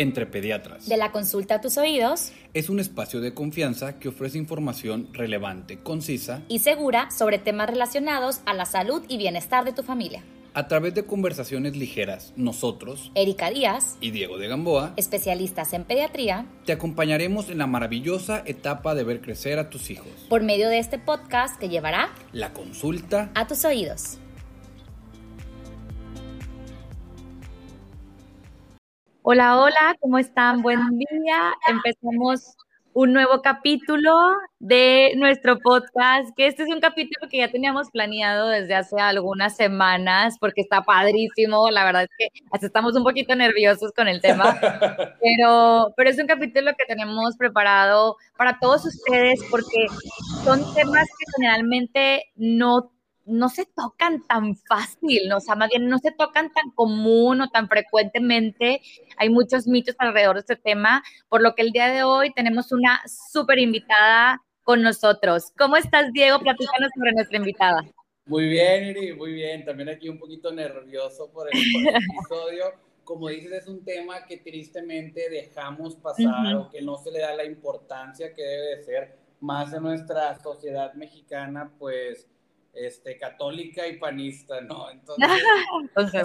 entre pediatras. De la consulta a tus oídos. Es un espacio de confianza que ofrece información relevante, concisa y segura sobre temas relacionados a la salud y bienestar de tu familia. A través de conversaciones ligeras, nosotros, Erika Díaz y Diego de Gamboa, especialistas en pediatría, te acompañaremos en la maravillosa etapa de ver crecer a tus hijos. Por medio de este podcast que llevará la consulta a tus oídos. Hola, hola, ¿cómo están? Buen día. Empezamos un nuevo capítulo de nuestro podcast, que este es un capítulo que ya teníamos planeado desde hace algunas semanas, porque está padrísimo, la verdad es que hasta estamos un poquito nerviosos con el tema, pero, pero es un capítulo que tenemos preparado para todos ustedes, porque son temas que generalmente no no se tocan tan fácil, ¿no? o sea, más bien no se tocan tan común o tan frecuentemente. Hay muchos mitos alrededor de este tema, por lo que el día de hoy tenemos una súper invitada con nosotros. ¿Cómo estás, Diego? Platícanos sobre nuestra invitada. Muy bien, Iri, muy bien. También aquí un poquito nervioso por el, episodio. Como dices, es un tema que tristemente dejamos pasar o que no se le da la importancia que debe de ser más en nuestra sociedad mexicana, pues este, católica y panista, ¿no? Entonces,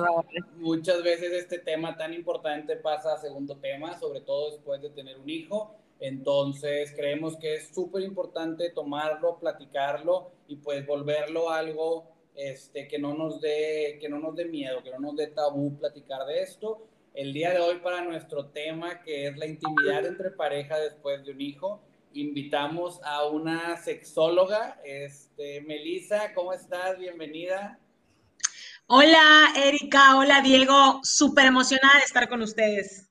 muchas veces este tema tan importante pasa a segundo tema, sobre todo después de tener un hijo. Entonces, creemos que es súper importante tomarlo, platicarlo y pues volverlo algo este, que, no nos dé, que no nos dé miedo, que no nos dé tabú platicar de esto. El día de hoy para nuestro tema, que es la intimidad entre pareja después de un hijo, invitamos a una sexóloga, este, Melissa, ¿cómo estás? Bienvenida. Hola, Erika, hola, Diego, súper emocionada de estar con ustedes.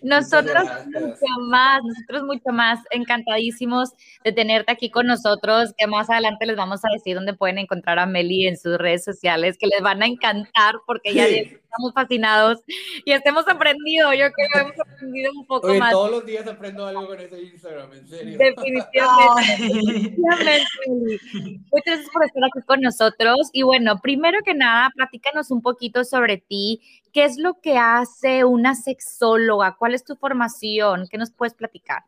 Nosotros mucho más, nosotros mucho más encantadísimos de tenerte aquí con nosotros, que más adelante les vamos a decir dónde pueden encontrar a Meli en sus redes sociales, que les van a encantar porque ya estamos fascinados y estemos aprendido, yo creo que hemos aprendido un poco Oye, más. Todos los días aprendo algo con ese Instagram, en serio. Definitivamente. Muchas gracias por estar aquí con nosotros y bueno, primero que nada, platícanos un poquito sobre ti, ¿qué es lo que hace una sexóloga? ¿Cuál es tu formación? ¿Qué nos puedes platicar?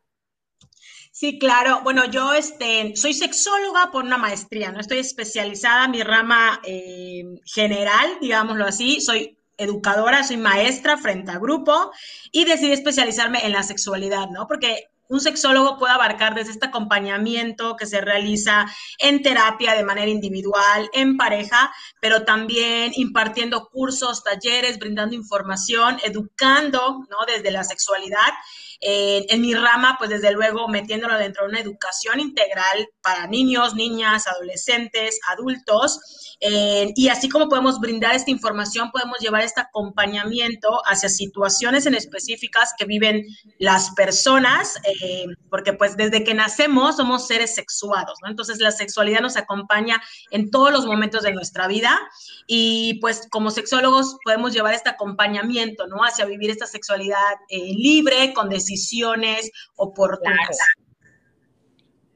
Sí, claro. Bueno, yo este, soy sexóloga por una maestría, ¿no? Estoy especializada en mi rama eh, general, digámoslo así. Soy educadora, soy maestra frente a grupo y decidí especializarme en la sexualidad, ¿no? Porque un sexólogo puede abarcar desde este acompañamiento que se realiza en terapia de manera individual, en pareja, pero también impartiendo cursos, talleres, brindando información, educando, ¿no? Desde la sexualidad en mi rama, pues desde luego metiéndolo dentro de una educación integral para niños, niñas, adolescentes, adultos. y así como podemos brindar esta información, podemos llevar este acompañamiento hacia situaciones en específicas que viven las personas, eh, porque pues desde que nacemos somos seres sexuados, ¿no? Entonces la sexualidad nos acompaña en todos los momentos de nuestra vida y pues como sexólogos podemos llevar este acompañamiento, ¿no? Hacia vivir esta sexualidad eh, libre, con decisiones oportunas.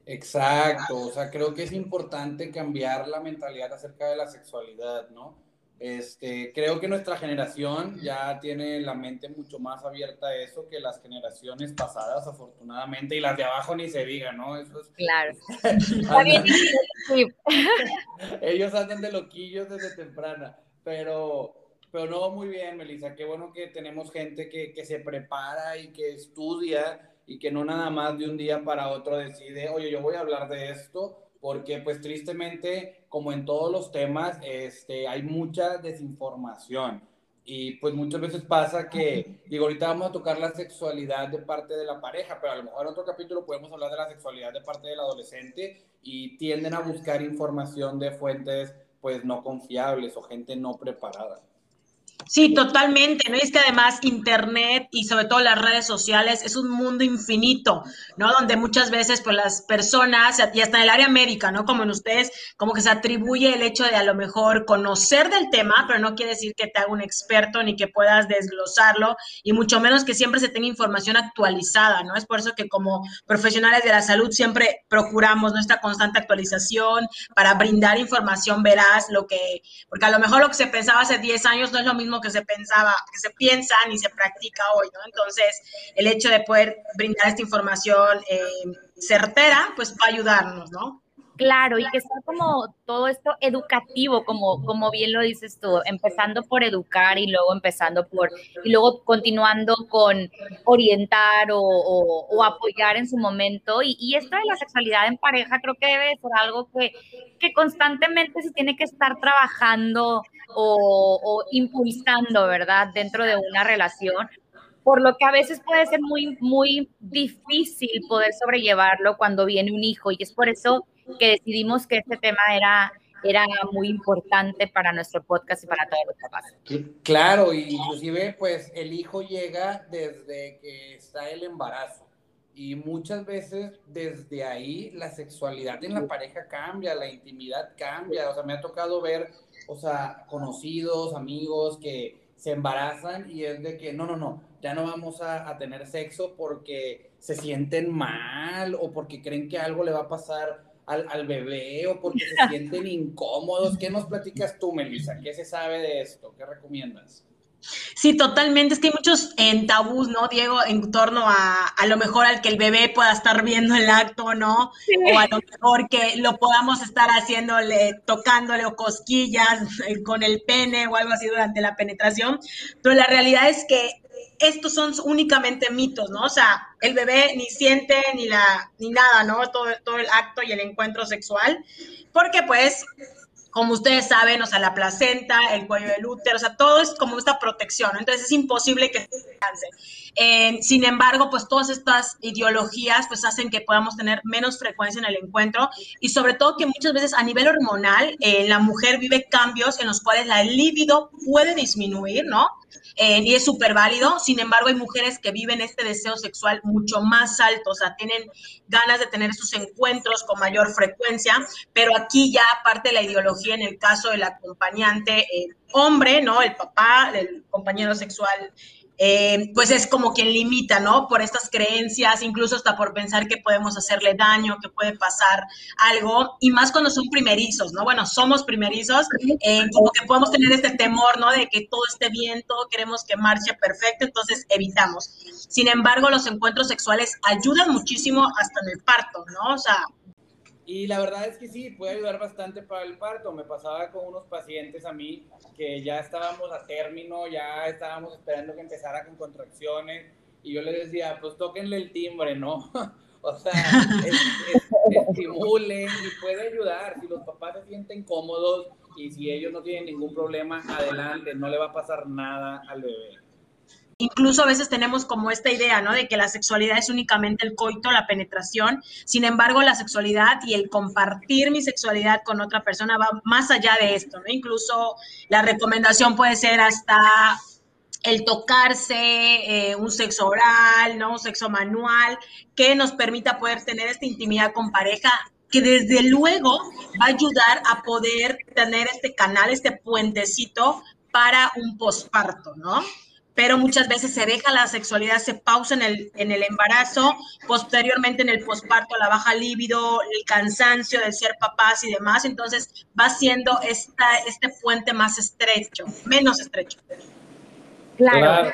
Exacto, o sea, creo que es importante cambiar la mentalidad acerca de la sexualidad, ¿no? Este, creo que nuestra generación ya tiene la mente mucho más abierta a eso que las generaciones pasadas, afortunadamente, y las de abajo ni se diga, ¿no? Eso es... Claro. Ellos andan de loquillos desde temprana, pero pero no, muy bien, Melissa. Qué bueno que tenemos gente que, que, se prepara y que estudia y que no nada más de un día para otro decide, oye, yo voy a hablar de esto, porque pues tristemente, como en todos los temas, este, hay mucha desinformación. Y pues muchas veces pasa que, digo, ahorita vamos a tocar la sexualidad de parte de la pareja, pero a lo mejor en otro capítulo podemos hablar de la sexualidad de parte del adolescente y tienden a buscar información de fuentes pues no confiables o gente no preparada. Sí, totalmente, ¿no? Y es que además Internet y sobre todo las redes sociales es un mundo infinito, ¿no? Donde muchas veces pues las personas, y hasta en el área médica, ¿no? Como en ustedes, como que se atribuye el hecho de a lo mejor conocer del tema, pero no quiere decir que te haga un experto ni que puedas desglosarlo, y mucho menos que siempre se tenga información actualizada, ¿no? Es por eso que como profesionales de la salud siempre procuramos nuestra constante actualización para brindar información veraz, lo que, porque a lo mejor lo que se pensaba hace 10 años no es lo mismo que se pensaba, que se piensa ni se practica hoy, ¿no? Entonces, el hecho de poder brindar esta información eh, certera, pues va a ayudarnos, ¿no? Claro, y que sea como todo esto educativo, como, como bien lo dices tú, empezando por educar y luego empezando por, y luego continuando con orientar o, apoyar en su momento. Y, y, esto de la sexualidad en pareja creo que debe ser algo que, que constantemente se tiene que estar trabajando o, o impulsando, ¿verdad? Dentro de una relación, por lo que a veces puede ser muy, muy difícil poder sobrellevarlo cuando viene un hijo. Y es por eso que decidimos que este tema era, era muy importante para nuestro podcast y para todos los papás. Claro, inclusive pues el hijo llega desde que está el embarazo. Y muchas veces desde ahí la sexualidad en la pareja cambia, la intimidad cambia. O sea, me ha tocado ver, o sea, conocidos, amigos que se embarazan y es de que no, no, no, ya no vamos a, a, tener sexo porque se sienten mal o porque creen que algo le va a pasar al, al bebé o porque se sienten incómodos. ¿Qué nos platicas tú, Melissa? ¿Qué se sabe de esto? ¿Qué recomiendas? Sí, totalmente. Es que hay muchos en tabús, ¿no, Diego? En torno a a lo mejor al que el bebé pueda estar viendo el acto, ¿no? Sí. O a lo mejor que lo podamos estar haciéndole, tocándole o cosquillas eh, con el pene o algo así durante la penetración. Pero la realidad es que estos son únicamente mitos, ¿no? O sea, el bebé ni siente ni la ni nada, ¿no? Todo, todo el acto y el encuentro sexual, porque pues como ustedes saben, o sea, la placenta, el cuello del útero, o sea, todo es como esta protección, entonces es imposible que se canse. Sin embargo, pues todas estas ideologías pues hacen que podamos tener menos frecuencia en el encuentro y sobre todo que muchas veces a nivel hormonal eh, la mujer vive cambios en los cuales la libido puede disminuir, ¿no? Eh, y es súper válido. Sin embargo, hay mujeres que viven este deseo sexual mucho más alto, o sea, tienen ganas de tener sus encuentros con mayor frecuencia, pero aquí ya aparte la ideología en el caso del acompañante eh, hombre, ¿no? El papá, el compañero sexual eh, pues es como quien limita, ¿no? Por estas creencias, incluso hasta por pensar que podemos hacerle daño, que puede pasar algo, y más cuando son primerizos, ¿no? Bueno, somos primerizos, eh, como que podemos tener este temor, ¿no? De que todo esté bien, todo queremos que marche perfecto, entonces evitamos. Sin embargo, los encuentros sexuales ayudan muchísimo hasta en el parto, ¿no? O sea, y la verdad es que sí, puede ayudar bastante para el parto. Me pasaba con unos pacientes a mí que ya estábamos a término, ya estábamos esperando que empezara con contracciones y yo les decía, pues tóquenle el timbre, ¿no? o sea, estimulen y puede ayudar. Si los papás se sienten cómodos y si ellos no tienen ningún problema, adelante, no le va a pasar nada al bebé incluso a veces tenemos como esta idea, ¿no? De que la sexualidad es únicamente el coito, la penetración. Sin embargo, la sexualidad y el compartir mi sexualidad con otra persona va más allá de esto, ¿no? Incluso la recomendación puede ser hasta el tocarse, eh, un sexo oral, ¿no? Un sexo manual, que nos permita poder tener esta intimidad con pareja que desde luego va a ayudar a poder tener este canal, este puentecito para un posparto, ¿no? Pero muchas veces se deja la sexualidad, se pausa en el, en el embarazo, posteriormente en el posparto, la baja líbido, el cansancio de ser papás y demás, entonces va siendo esta, este puente más estrecho, menos estrecho. Claro.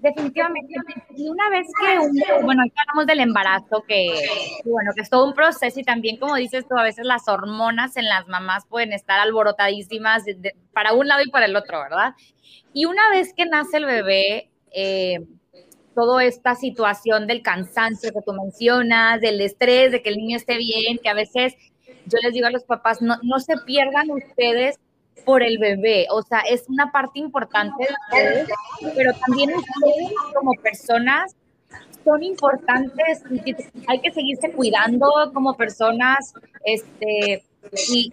Definitivamente. Y una vez que, bueno, aquí hablamos del embarazo, que, bueno, que es todo un proceso y también, como dices tú, a veces las hormonas en las mamás pueden estar alborotadísimas para un lado y para el otro, ¿verdad? Y una vez que nace el bebé, eh, toda esta situación del cansancio que tú mencionas, del estrés, de que el niño esté bien, que a veces yo les digo a los papás, no, no se pierdan ustedes por el bebé, o sea, es una parte importante de ustedes, pero también ustedes como personas son importantes y hay que seguirse cuidando como personas este, y,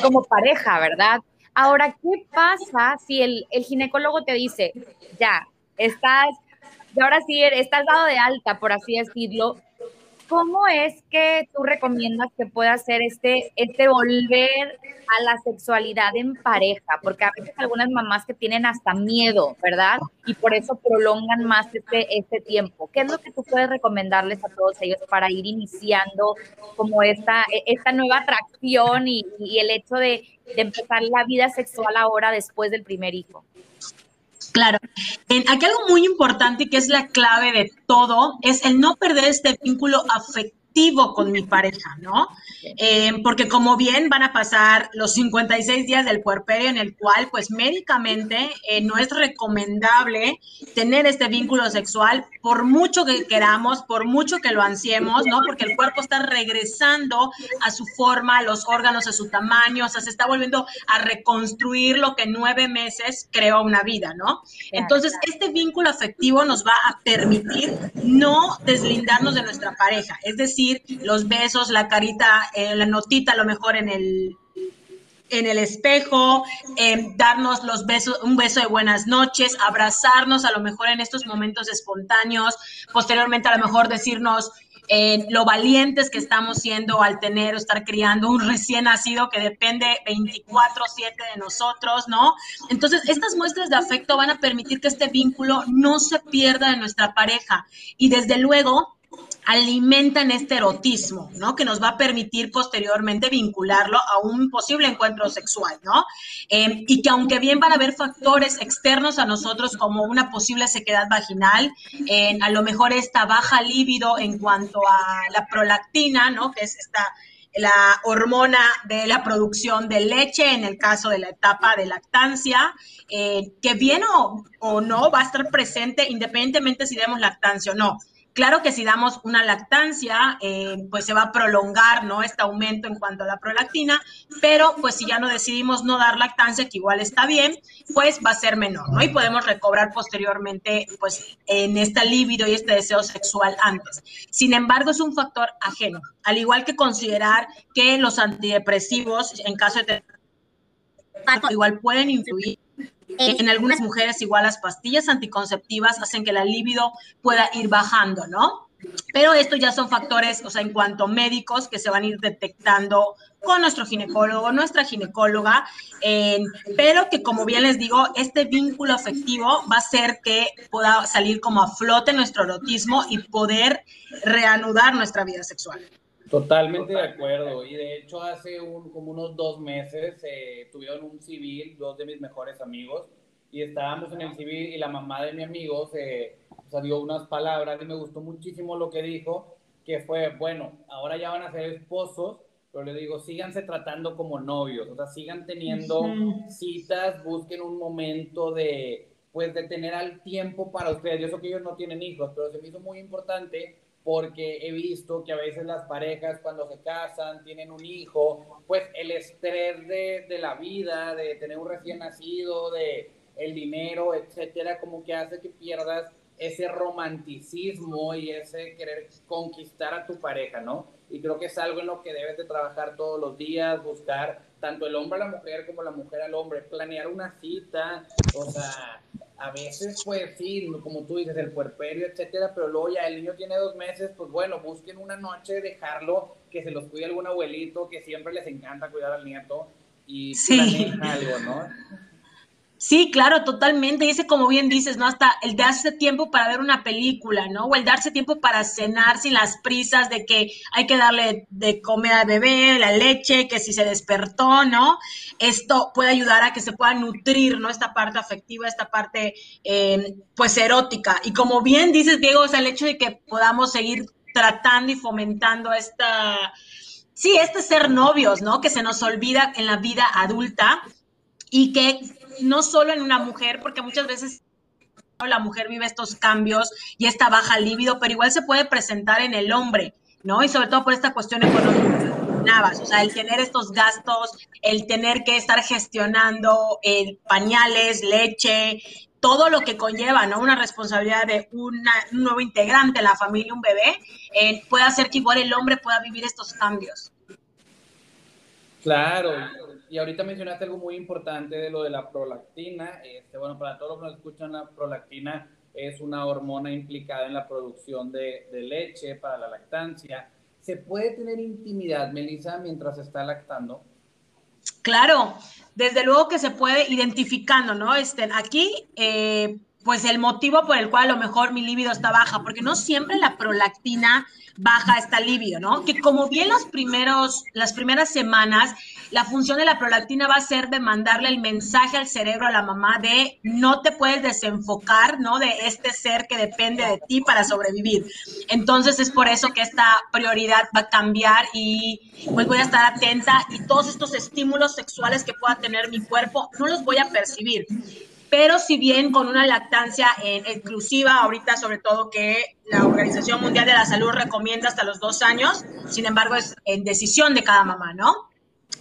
como pareja, ¿verdad? Ahora, ¿qué pasa si el, el ginecólogo te dice, ya, estás, y ahora sí, estás dado de alta, por así decirlo, ¿cómo es que tú recomiendas que pueda hacer este, este volver a la sexualidad en pareja? Porque a veces algunas mamás que tienen hasta miedo, ¿verdad? Y por eso prolongan más este, este tiempo. ¿Qué es lo que tú puedes recomendarles a todos ellos para ir iniciando como esta, esta nueva atracción y, y el hecho de, de empezar la vida sexual ahora después del primer hijo? Claro. aquí algo muy importante que es la clave de todo es el no perder este vínculo afectivo con mi pareja, ¿no? Eh, porque como bien van a pasar los 56 días del puerperio en el cual, pues médicamente eh, no es recomendable tener este vínculo sexual por mucho que queramos, por mucho que lo ansiemos, ¿no? Porque el cuerpo está regresando a su forma, los órganos a su tamaño, o sea, se está volviendo a reconstruir lo que nueve meses creó una vida, ¿no? Entonces, este vínculo afectivo nos va a permitir no deslindarnos de nuestra pareja, es decir, los besos, la carita, eh, la notita a lo mejor en el en el espejo, em, darnos los besos, un beso de buenas noches, abrazarnos a lo mejor en estos momentos espontáneos, posteriormente a lo mejor decirnos eh, lo valientes que estamos siendo al tener o estar criando un recién nacido que depende 24/7 de nosotros, ¿no? Entonces, estas muestras de afecto van a permitir que este vínculo no se pierda de nuestra pareja y desde luego alimentan este erotismo, ¿no? Que nos va a permitir posteriormente vincularlo a un posible encuentro sexual, ¿no? Em, y que aunque bien van a haber factores externos a nosotros como una posible sequedad vaginal, a lo mejor esta baja líbido en cuanto a la prolactina, ¿no? Que es esta la hormona de la producción de leche en el caso de la etapa de lactancia, eh, que bien o, o, no va a estar presente independientemente si demos lactancia o no. Claro que si damos una lactancia, eh, pues se va a prolongar, ¿no? Este aumento en cuanto a la prolactina, pero pues si ya no decidimos no dar lactancia, que igual está bien, pues va a ser menor, ¿no? Y podemos recobrar posteriormente, pues, en este libido y este deseo sexual antes. Sin embargo, es un factor ajeno, al igual que considerar que los antidepresivos, en caso de igual pueden influir en algunas mujeres igual las pastillas anticonceptivas hacen que la libido pueda ir bajando, ¿no? Pero estos ya son factores, o sea, en cuanto médicos que se van a ir detectando con nuestro ginecólogo, nuestra ginecóloga, pero que como bien les digo, este vínculo afectivo va a hacer que pueda salir como a flote nuestro erotismo y poder reanudar nuestra vida sexual. Totalmente de acuerdo. Y de hecho hace un, como unos dos meses eh, tuvieron un civil, dos de mis mejores amigos, y estábamos en el civil y la mamá de mi amigo se, dio unas palabras y me gustó muchísimo lo que dijo, que fue, bueno, ahora ya van a ser esposos, pero le digo, síganse tratando como novios, o sea, sigan teniendo citas, busquen un momento de, pues, de tener al tiempo para ustedes. Yo sé que ellos no tienen hijos, pero se me hizo muy importante porque he visto que a veces las parejas cuando se casan, tienen un hijo, pues el estrés de, de, la vida, de tener un recién nacido, de el dinero, etcétera, como que hace que pierdas ese romanticismo y ese querer conquistar a tu pareja, ¿no? Y creo que es algo en lo que debes de trabajar todos los días, buscar tanto el hombre a la mujer como la mujer al hombre, planear una cita, o sea, a veces, pues sí, como tú dices, el puerperio, etcétera, pero luego ya el niño tiene dos meses, pues bueno, busquen una noche, dejarlo, que se los cuide algún abuelito, que siempre les encanta cuidar al nieto, y sí. algo, ¿no? Sí, claro, totalmente. Y ese, como bien dices, ¿no? Hasta el darse tiempo para ver una película, ¿no? O el darse tiempo para cenar sin las prisas de que hay que darle de comer al bebé, la leche, que si se despertó, ¿no? Esto puede ayudar a que se pueda nutrir, ¿no? Esta parte afectiva, esta parte, eh, pues, erótica. Y como bien dices, Diego, o sea, el hecho de que podamos seguir tratando y fomentando esta, sí, este ser novios, ¿no? Que se nos olvida en la vida adulta y que no solo en una mujer, porque muchas veces la mujer vive estos cambios y esta baja libido, pero igual se puede presentar en el hombre, ¿no? Y sobre todo por esta cuestión económica. O sea, el tener estos gastos, el tener que estar gestionando eh, pañales, leche, todo lo que conlleva, ¿no? Una responsabilidad de un nuevo integrante en la familia, un bebé, eh, puede hacer que igual el hombre pueda vivir estos cambios. Claro, y ahorita mencionaste algo muy importante de lo de la prolactina. Este, bueno, para todos los que nos escuchan, la prolactina es una hormona implicada en la producción de, leche para la lactancia. ¿Se puede tener intimidad, Melissa, mientras está lactando? Claro, desde luego que se puede identificando, ¿no? Este, aquí, eh, pues el motivo por el cual a lo mejor mi libido está baja, porque no siempre la prolactina baja esta libido, ¿no? Que como bien los primeros, las primeras semanas, la función de la prolactina va a ser de mandarle el mensaje al cerebro, a la mamá, de no te puedes desenfocar, ¿no? De este ser que depende de ti para sobrevivir. Entonces es por eso que esta prioridad va a cambiar y pues voy a estar atenta y todos estos estímulos sexuales que pueda tener mi cuerpo no los voy a percibir pero si bien con una lactancia exclusiva, ahorita sobre todo que la Organización Mundial de la Salud recomienda hasta los dos años, sin embargo es en decisión de cada mamá, ¿no?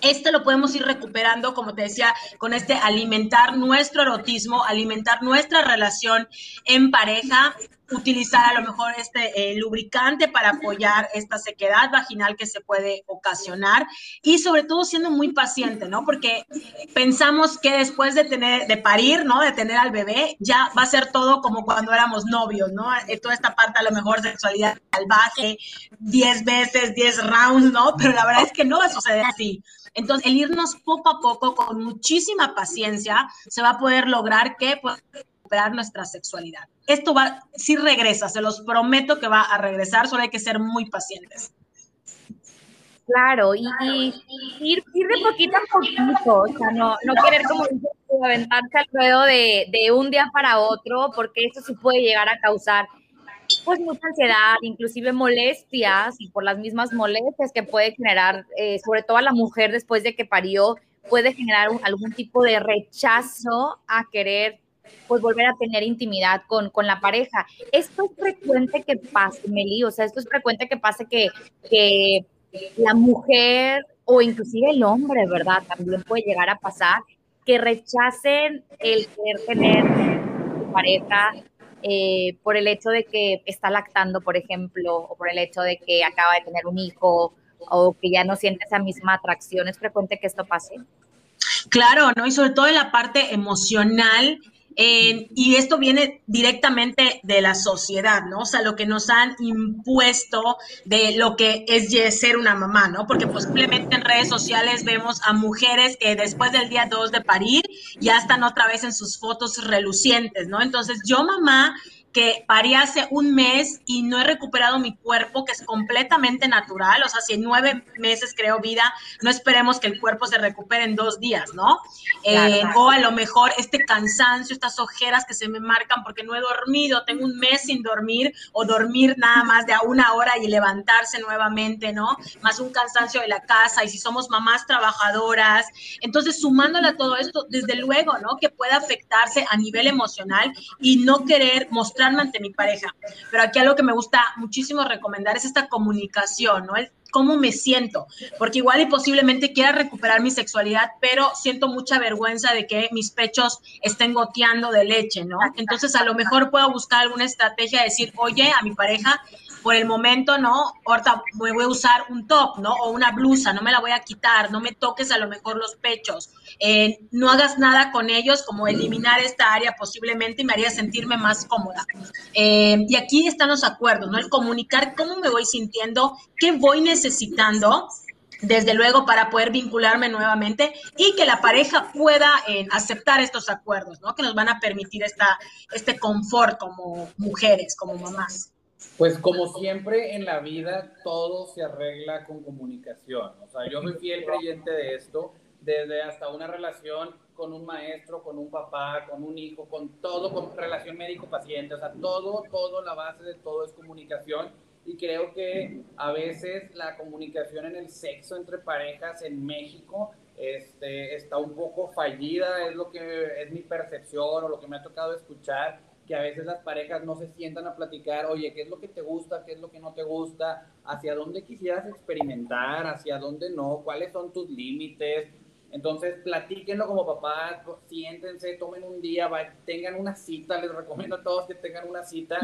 Este lo podemos ir recuperando, como te decía, con este alimentar nuestro erotismo, alimentar nuestra relación en pareja, utilizar a lo mejor este eh, lubricante para apoyar esta sequedad vaginal que se puede ocasionar y sobre todo siendo muy paciente, ¿no? Porque pensamos que después de tener, de parir, ¿no? De tener al bebé, ya va a ser todo como cuando éramos novios, ¿no? Eh, toda esta parte a lo mejor sexualidad salvaje, 10 veces, 10 rounds, ¿no? Pero la verdad es que no va a suceder así. Entonces, el irnos poco a poco, con muchísima paciencia, se va a poder lograr que pues, recuperar nuestra sexualidad. Esto va, si regresa, se los prometo que va a regresar, solo hay que ser muy pacientes. Claro, y, ir, de poquito a poquito, o sea, no, no querer como aventarse al ruedo de, de un día para otro, porque eso sí puede llegar a causar pues mucha ansiedad, inclusive molestias, y por las mismas molestias que puede generar, eh, sobre todo a la mujer después de que parió, puede generar algún tipo de rechazo a querer pues volver a tener intimidad con, con la pareja. Esto es frecuente que pase, Meli, o sea, esto es frecuente que pase que, que la mujer o inclusive el hombre, ¿verdad? También puede llegar a pasar que rechacen el querer tener pareja eh, por el hecho de que está lactando, por ejemplo, o por el hecho de que acaba de tener un hijo o que ya no siente esa misma atracción. ¿Es frecuente que esto pase? Claro, ¿no? Y sobre todo en la parte emocional y esto viene directamente de la sociedad, ¿no? O sea, lo que nos han impuesto de lo que es ser una mamá, ¿no? Porque posiblemente en redes sociales vemos a mujeres que después del día 2 de parir ya están otra vez en sus fotos relucientes, ¿no? Entonces, yo mamá que parí hace un mes y no he recuperado mi cuerpo, que es completamente natural. O sea, si en nueve meses creo vida, no esperemos que el cuerpo se recupere en dos días, ¿no? Eh, o a lo mejor este cansancio, estas ojeras que se me marcan porque no he dormido, tengo un mes sin dormir o dormir nada más de a una hora y levantarse nuevamente, ¿no? Más un cansancio de la casa y si somos mamás trabajadoras. Entonces, sumándole a todo esto, desde luego, ¿no? Que puede afectarse a nivel emocional y no querer mostrar ante mi pareja. Pero aquí algo que me gusta muchísimo recomendar es esta comunicación, ¿no? El cómo me siento, porque igual y posiblemente quiera recuperar mi sexualidad, pero siento mucha vergüenza de que mis pechos estén goteando de leche, ¿no? Entonces a lo mejor puedo buscar alguna estrategia de decir, oye, a mi pareja, por el momento, ¿no? Ahorita voy a usar un top, ¿no? O una blusa, no me la voy a quitar, no me toques a lo mejor los pechos, eh, no hagas nada con ellos, como eliminar esta área posiblemente y me haría sentirme más cómoda. Eh, y aquí están los acuerdos, ¿no? El comunicar cómo me voy sintiendo, qué voy necesitando desde luego para poder vincularme nuevamente y que la pareja pueda eh, aceptar estos acuerdos, ¿no? Que nos van a permitir esta, este confort como mujeres, como mamás. Pues como siempre en la vida, todo se arregla con comunicación. O sea, yo soy fiel creyente de esto, desde hasta una relación con un maestro, con un papá, con un hijo, con todo, con relación médico-paciente. O sea, todo, todo, la base de todo es comunicación. Y creo que a veces la comunicación en el sexo entre parejas en México este, está un poco fallida, es lo que es mi percepción o lo que me ha tocado escuchar que a veces las parejas no se sientan a platicar, oye, ¿qué es lo que te gusta? ¿Qué es lo que no te gusta? ¿Hacia dónde quisieras experimentar? ¿Hacia dónde no? ¿Cuáles son tus límites? Entonces, platíquenlo como papás, siéntense, tomen un día, tengan una cita, les recomiendo a todos que tengan una cita,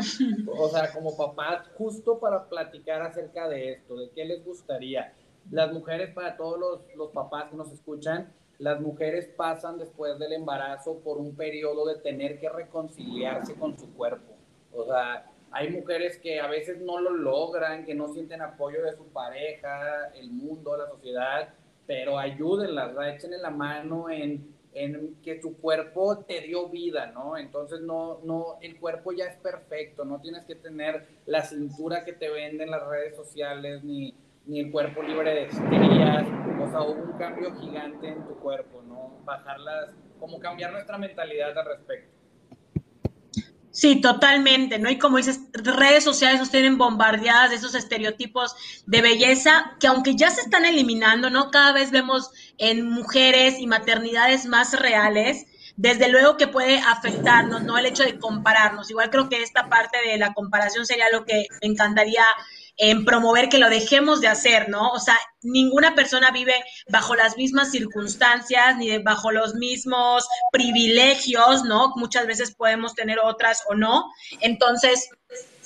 o sea, como papás, justo para platicar acerca de esto, de qué les gustaría. Las mujeres, para todos los, los papás que nos escuchan, las mujeres pasan después del embarazo por un periodo de tener que reconciliarse con su cuerpo. O sea, hay mujeres que a veces no lo logran, que no sienten apoyo de su pareja, el mundo, la sociedad, pero ayúdenlas, echen la mano en en que tu cuerpo te dio vida, ¿no? Entonces no, no, el cuerpo ya es perfecto, no tienes que tener la cintura que te venden las redes sociales, ni, ni el cuerpo libre de estrías, o sea, hubo un cambio gigante en tu cuerpo, ¿no? Bajarlas, como cambiar nuestra mentalidad al respecto. Sí, totalmente, ¿no? Y como dices, redes sociales nos tienen bombardeadas de esos estereotipos de belleza que aunque ya se están eliminando, ¿no? Cada vez vemos en mujeres y maternidades más reales, desde luego que puede afectarnos, ¿no? El hecho de compararnos. Igual creo que esta parte de la comparación sería lo que me encantaría en promover que lo dejemos de hacer, ¿no? O sea, ninguna persona vive bajo las mismas circunstancias ni bajo los mismos privilegios, ¿no? Muchas veces podemos tener otras o no. Entonces,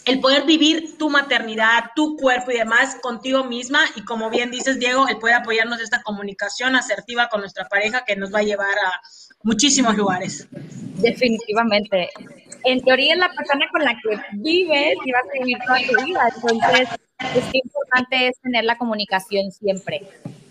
el poder vivir tu maternidad, tu cuerpo y demás contigo misma y como bien dices, Diego, el poder apoyarnos en esta comunicación asertiva con nuestra pareja que nos va a llevar a muchísimos lugares. Definitivamente. En teoría es la persona con la que vives y vas a vivir toda tu vida. Entonces, es que importante es tener la comunicación siempre.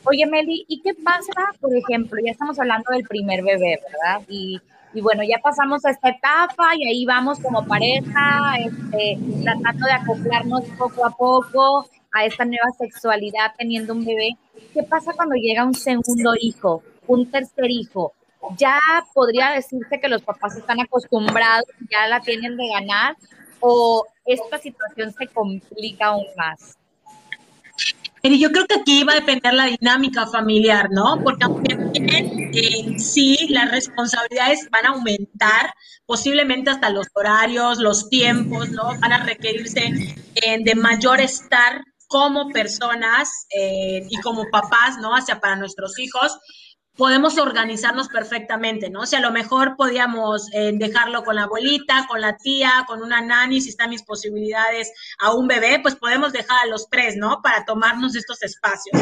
Oye, Meli, ¿y qué pasa, por ejemplo? Ya estamos hablando del primer bebé, ¿verdad? Y, y bueno, ya pasamos a esta etapa y ahí vamos como pareja, este, tratando de acoplarnos poco a poco a esta nueva sexualidad teniendo un bebé. ¿Qué pasa cuando llega un segundo hijo, un tercer hijo? Ya podría decirse que los papás están acostumbrados, ya la tienen de ganar, o esta situación se complica aún más? Y yo creo que aquí va a depender la dinámica familiar, ¿no? Porque aunque en sí las responsabilidades van a aumentar, posiblemente hasta los horarios, los tiempos, ¿no? Van a requerirse de mayor estar como personas eh, y como papás, ¿no? Hacia para nuestros hijos podemos organizarnos perfectamente, ¿no? O sea, a lo mejor podíamos eh, dejarlo con la abuelita, con la tía, con una nani, si están mis posibilidades a un bebé, pues podemos dejar a los tres, ¿no? Para tomarnos estos espacios.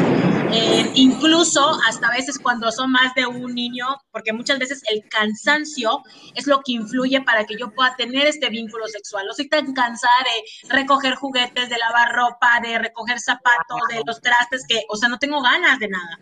Eh, incluso hasta veces cuando son más de un niño, porque muchas veces el cansancio es lo que influye para que yo pueda tener este vínculo sexual. No soy tan cansada de recoger juguetes, de lavar ropa, de recoger zapatos, de los trastes, que, o sea, no tengo ganas de nada.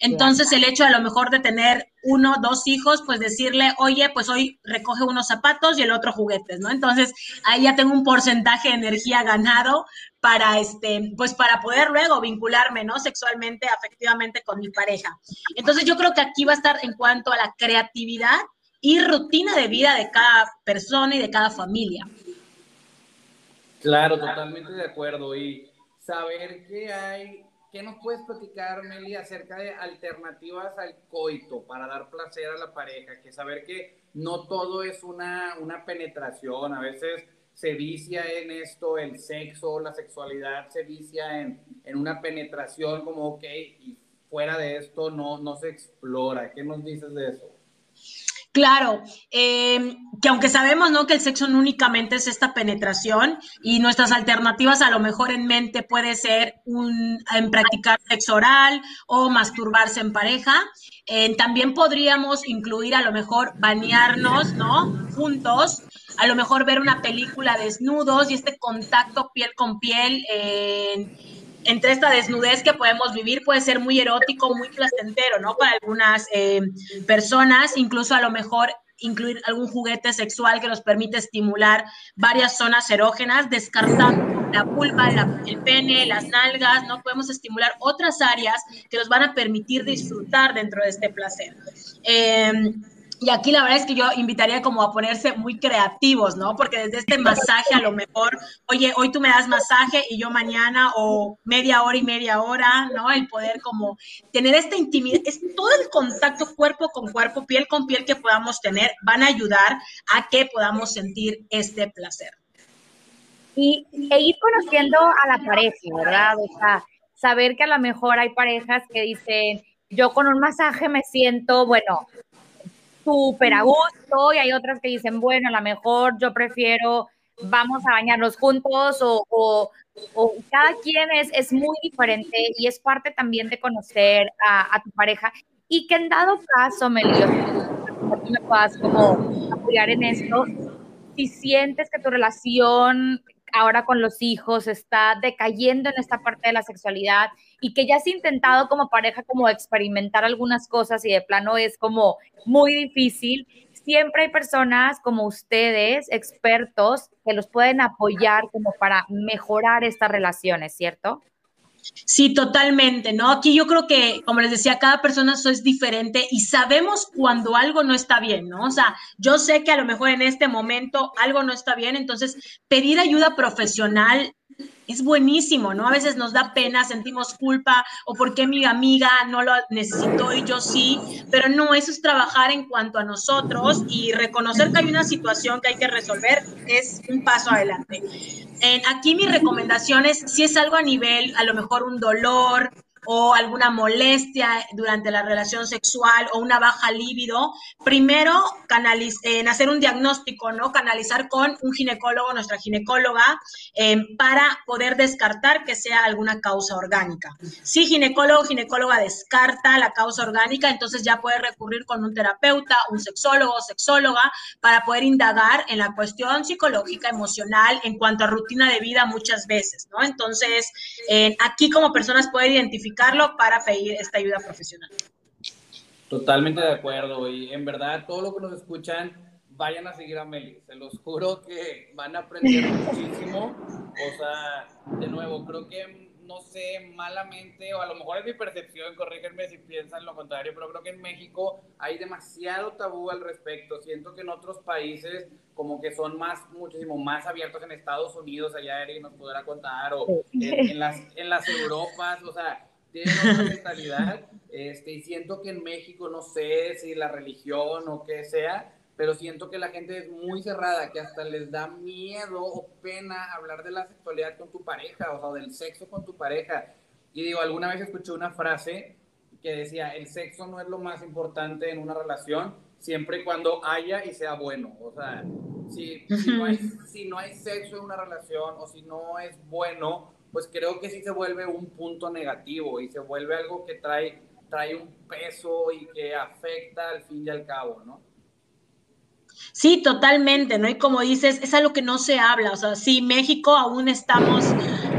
Entonces, el hecho a lo mejor de tener uno, dos hijos, pues decirle, oye, pues hoy recoge unos zapatos y el otro juguetes, ¿no? Entonces, ahí ya tengo un porcentaje de energía ganado para, este, pues para poder luego vincularme, ¿no? Sexualmente, afectivamente con mi pareja. Entonces, yo creo que aquí va a estar en cuanto a la creatividad y rutina de vida de cada persona y de cada familia. Claro, totalmente de acuerdo. Y saber que hay ¿Qué nos puedes platicar, Meli, acerca de alternativas al coito para dar placer a la pareja? Que saber que no todo es una, una penetración, a veces se vicia en esto, el sexo, la sexualidad se vicia en, en una penetración como, ok, y fuera de esto no, no se explora. ¿Qué nos dices de eso? Claro, em, que aunque sabemos ¿no? que el sexo no únicamente es esta penetración y nuestras alternativas a lo mejor en mente puede ser un, en practicar sexo oral o masturbarse en pareja, eh, también podríamos incluir a lo mejor bañarnos, ¿no? Juntos, a lo mejor ver una película desnudos y este contacto piel con piel. Eh, entre esta desnudez que podemos vivir puede ser muy erótico, muy placentero, ¿no? Para algunas eh, personas, incluso a lo mejor incluir algún juguete sexual que nos permite estimular varias zonas erógenas, descartando la vulva, el pene, las nalgas, ¿no? Podemos estimular otras áreas que nos van a permitir disfrutar dentro de este placer. Eh, y aquí la verdad es que yo invitaría como a ponerse muy creativos, ¿no? Porque desde este masaje a lo mejor, oye, hoy tú me das masaje y yo mañana o media hora y media hora, ¿no? El poder como tener esta intimidad, es todo el contacto cuerpo con cuerpo, piel con piel que podamos tener, van a ayudar a que podamos sentir este placer. Y e ir conociendo a la pareja, ¿verdad? O sea, saber que a lo mejor hay parejas que dicen, yo con un masaje me siento, bueno, súper a gusto y hay otras que dicen, bueno, a lo mejor yo prefiero vamos a bañarnos juntos o, o, cada quien es, es, muy diferente y es parte también de conocer a, tu pareja. Y que en dado caso, Melio, tú me puedas como apoyar en esto, si sientes que tu relación ahora con los hijos, está decayendo en esta parte de la sexualidad y que ya has intentado como pareja como experimentar algunas cosas y de plano es como muy difícil, siempre hay personas como ustedes, expertos, que los pueden apoyar como para mejorar estas relaciones, ¿cierto? Sí, totalmente, ¿no? Aquí yo creo que, como les decía, cada persona es diferente y sabemos cuando algo no está bien, ¿no? O sea, yo sé que a lo mejor en este momento algo no está bien, entonces pedir ayuda profesional es buenísimo, ¿no? A veces nos da pena, sentimos culpa o por qué mi amiga no lo necesitó y yo sí, pero no, eso es trabajar en cuanto a nosotros y reconocer que hay una situación que hay que resolver es un paso adelante. aquí mi recomendación es, si es algo a nivel, a lo mejor un dolor, o alguna molestia durante la relación sexual o una baja libido, primero en hacer un diagnóstico, ¿no? Canalizar con un ginecólogo, nuestra ginecóloga, em, para poder descartar que sea alguna causa orgánica. Si ginecólogo o ginecóloga descarta la causa orgánica, entonces ya puede recurrir con un terapeuta, un sexólogo o sexóloga para poder indagar en la cuestión psicológica, emocional, en cuanto a rutina de vida muchas veces, ¿no? Entonces, aquí como personas pueden identificar para pedir esta ayuda profesional. Totalmente de acuerdo y en verdad todo lo que nos escuchan vayan a seguir a Meli, se los juro que van a aprender muchísimo, o sea, de nuevo, creo que no sé, malamente, o a lo mejor es mi percepción, corrígenme si piensan lo contrario, pero creo que en México hay demasiado tabú al respecto. Siento que en otros países como que son más, muchísimo más abiertos en Estados Unidos, allá Eric nos podrá contar, o en, las, en las Europas, o sea, tienen otra mentalidad, este, y siento que en México, no sé si la religión o qué sea, pero siento que la gente es muy cerrada, que hasta les da miedo o pena hablar de la sexualidad con tu pareja, o sea, del sexo con tu pareja. Y digo, alguna vez escuché una frase que decía, el sexo no es lo más importante en una relación, siempre y cuando haya y sea bueno. O sea, si, si, no hay, si no hay sexo en una relación o si no es bueno, pues creo que sí se vuelve un punto negativo y se vuelve algo que trae, trae un peso y que afecta al fin y al cabo, ¿no? Sí, totalmente, ¿no? Y como dices, es algo que no se habla, o sea, sí, México aún estamos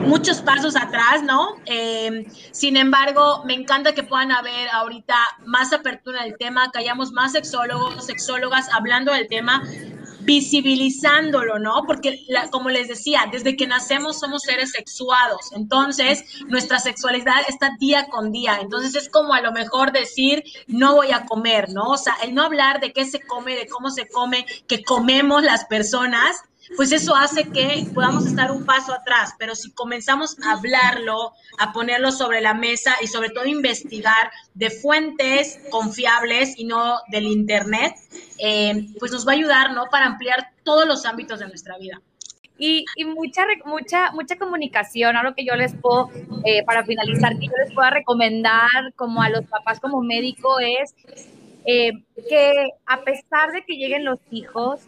muchos pasos atrás, ¿no? Em, sin embargo, me encanta que puedan haber ahorita más apertura del tema, que hayamos más sexólogos, sexólogas hablando del tema, visibilizándolo, ¿no? Porque, como les decía, desde que nacemos somos seres sexuados, entonces nuestra sexualidad está día con día, entonces es como a lo mejor decir, no voy a comer, ¿no? O sea, el no hablar de qué se come, de cómo se come, que comemos las personas, pues eso hace que podamos estar un paso atrás, pero si comenzamos a hablarlo, a ponerlo sobre la mesa y sobre todo investigar de fuentes confiables y no del Internet, eh, pues nos va a ayudar, ¿no? Para ampliar todos los ámbitos de nuestra vida. Y, mucha, mucha, mucha comunicación. Algo que yo les puedo, eh, para finalizar, que yo les pueda recomendar como a los papás como médico es eh, que a pesar de que lleguen los hijos,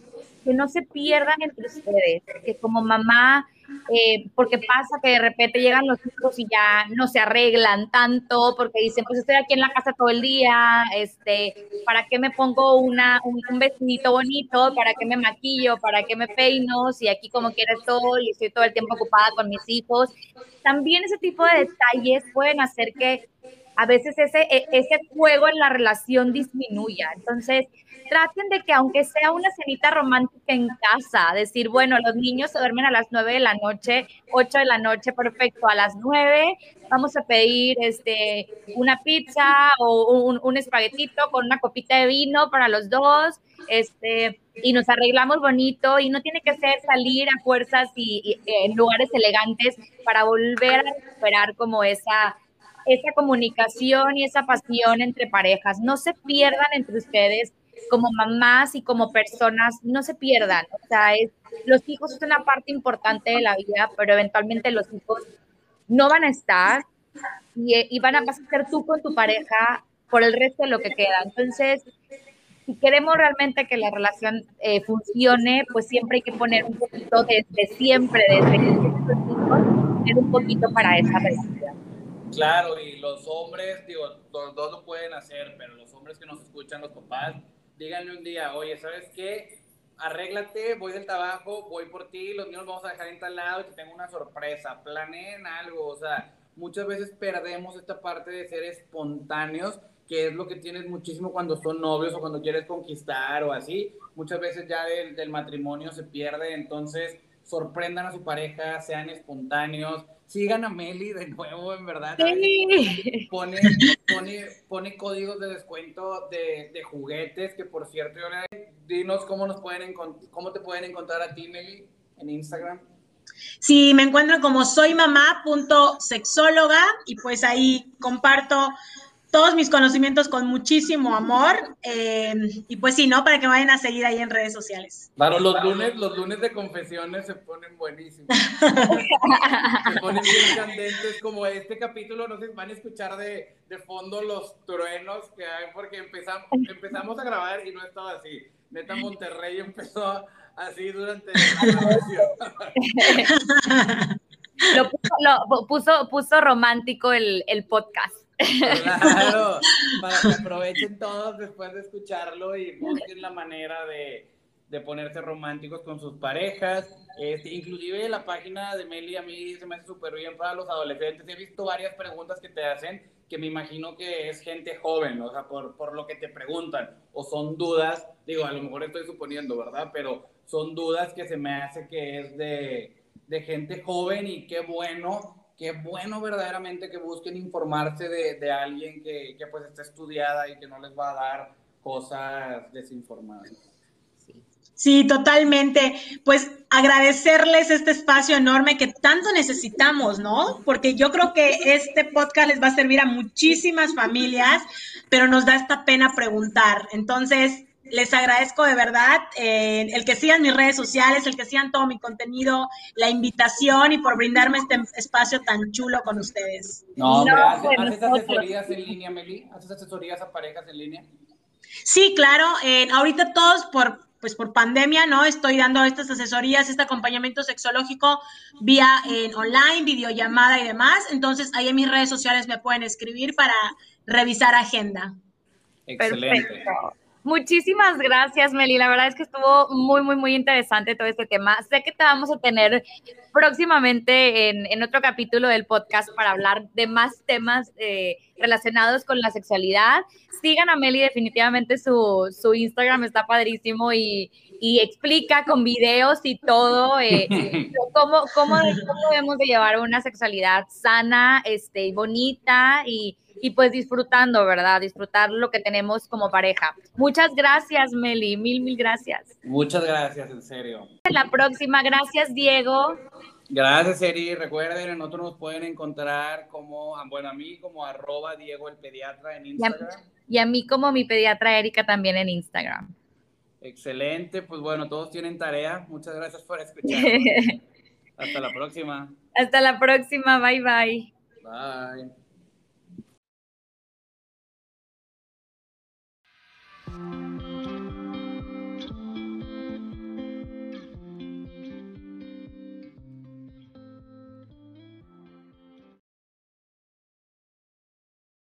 que no se pierdan entre ustedes, que como mamá, eh, porque pasa que de repente llegan los hijos y ya no se arreglan tanto, porque dicen, pues estoy aquí en la casa todo el día, este, ¿para qué me pongo una, un, vestidito bonito? ¿Para qué me maquillo? ¿Para qué me peino? Si aquí como quieres todo y estoy todo el tiempo ocupada con mis hijos. También ese tipo de detalles pueden hacer que a veces ese, e, ese juego en la relación disminuya. Entonces, traten de que aunque sea una cenita romántica en casa, decir, bueno, los niños se duermen a las 9 de la noche, 8 de la noche, perfecto, a las 9 vamos a pedir este, una pizza o un, un espaguetito con una copita de vino para los dos, este, y nos arreglamos bonito y no tiene que ser salir a fuerzas y, en lugares elegantes para volver a recuperar como esa esa comunicación y esa pasión entre parejas. No se pierdan entre ustedes como mamás y como personas, no se pierdan. O sea, es, los hijos son una parte importante de la vida, pero eventualmente los hijos no van a estar y, van a, vas a ser tú con tu pareja por el resto de lo que queda. Entonces, si queremos realmente que la relación eh, funcione, pues siempre hay que poner un poquito desde siempre, desde que hijos, poner un poquito para esa relación. Claro, y los hombres, digo, los dos lo pueden hacer, pero los hombres que nos escuchan, los papás, díganle un día, oye, ¿sabes qué? arréglate, voy del trabajo, voy por ti, los niños vamos a dejar en tal lado y te tengo una sorpresa, planeen algo, o sea, muchas veces perdemos esta parte de ser espontáneos, que es lo que tienes muchísimo cuando son novios o cuando quieres conquistar o así, muchas veces ya del, del matrimonio se pierde, entonces sorprendan a su pareja, sean espontáneos, sigan a Meli de nuevo, en verdad. Sí. Pone, pone, pone códigos de descuento de, de juguetes, que por cierto, yo le- dinos cómo nos pueden cómo te pueden encontrar a ti, Meli, en Instagram. Sí, me encuentran como soy mamá.sexóloga y pues ahí comparto todos mis conocimientos con muchísimo amor. eh, y pues sí, ¿no? Para que me vayan a seguir ahí en redes sociales. Claro, los lunes, los lunes de confesiones se ponen buenísimos. se ponen bien candentes, como este capítulo, no sé, van a escuchar de, de fondo los truenos que hay, porque empezamos, empezamos a grabar y no estaba así. Neta Monterrey empezó así durante la grabación. Lo puso, lo puso, puso romántico el, el podcast. Claro, para que aprovechen todos después de escucharlo y busquen la manera de, de ponerse románticos con sus parejas. Este, inclusive la página de Meli a mí se me hace súper bien para los adolescentes. He visto varias preguntas que te hacen que me imagino que es gente joven, o sea, por, por lo que te preguntan, o son dudas, digo, a lo mejor estoy suponiendo, ¿verdad? Pero son dudas que se me hace que es de, de gente joven y qué bueno, qué bueno verdaderamente que busquen informarse de, de alguien que, que pues está estudiada y que no les va a dar cosas desinformadas. Sí, totalmente. Pues agradecerles este espacio enorme que tanto necesitamos, ¿no? Porque yo creo que este podcast les va a servir a muchísimas familias, pero nos da esta pena preguntar. Entonces, les agradezco de verdad eh, el que sigan mis redes sociales, el que sigan todo mi contenido, la invitación y por brindarme este espacio tan chulo con ustedes. No, hombre, No, ¿haces, pues haces asesorías en línea, Meli? ¿Haces asesorías a parejas en línea? Sí, claro. eh, ahorita todos por, pues por pandemia, ¿no? Estoy dando estas asesorías, este acompañamiento sexológico vía en online, videollamada y demás. Entonces, ahí en mis redes sociales me pueden escribir para revisar agenda. Excelente. Perfecto. Muchísimas gracias, Meli. La verdad es que estuvo muy, muy, muy interesante todo este tema. Sé que te vamos a tener próximamente en, en otro capítulo del podcast para hablar de más temas eh, relacionados con la sexualidad. Sigan a Meli, definitivamente su, su Instagram está padrísimo y, y explica con videos y todo eh, cómo, cómo, cómo debemos de llevar una sexualidad sana, este, bonita y, y pues disfrutando, ¿verdad? Disfrutar lo que tenemos como pareja. Muchas gracias, Meli, mil, mil gracias. Muchas gracias, en serio. La próxima, gracias, Diego. Gracias, Eri. Recuerden, en nosotros nos pueden encontrar como, ah, bueno, a mí como arroba Diego el pediatra en Instagram. Y a mí como mi pediatra Erika también en Instagram. Excelente, pues bueno, todos tienen tarea. Muchas gracias por escuchar. Hasta la próxima. Hasta la próxima, bye bye. Bye.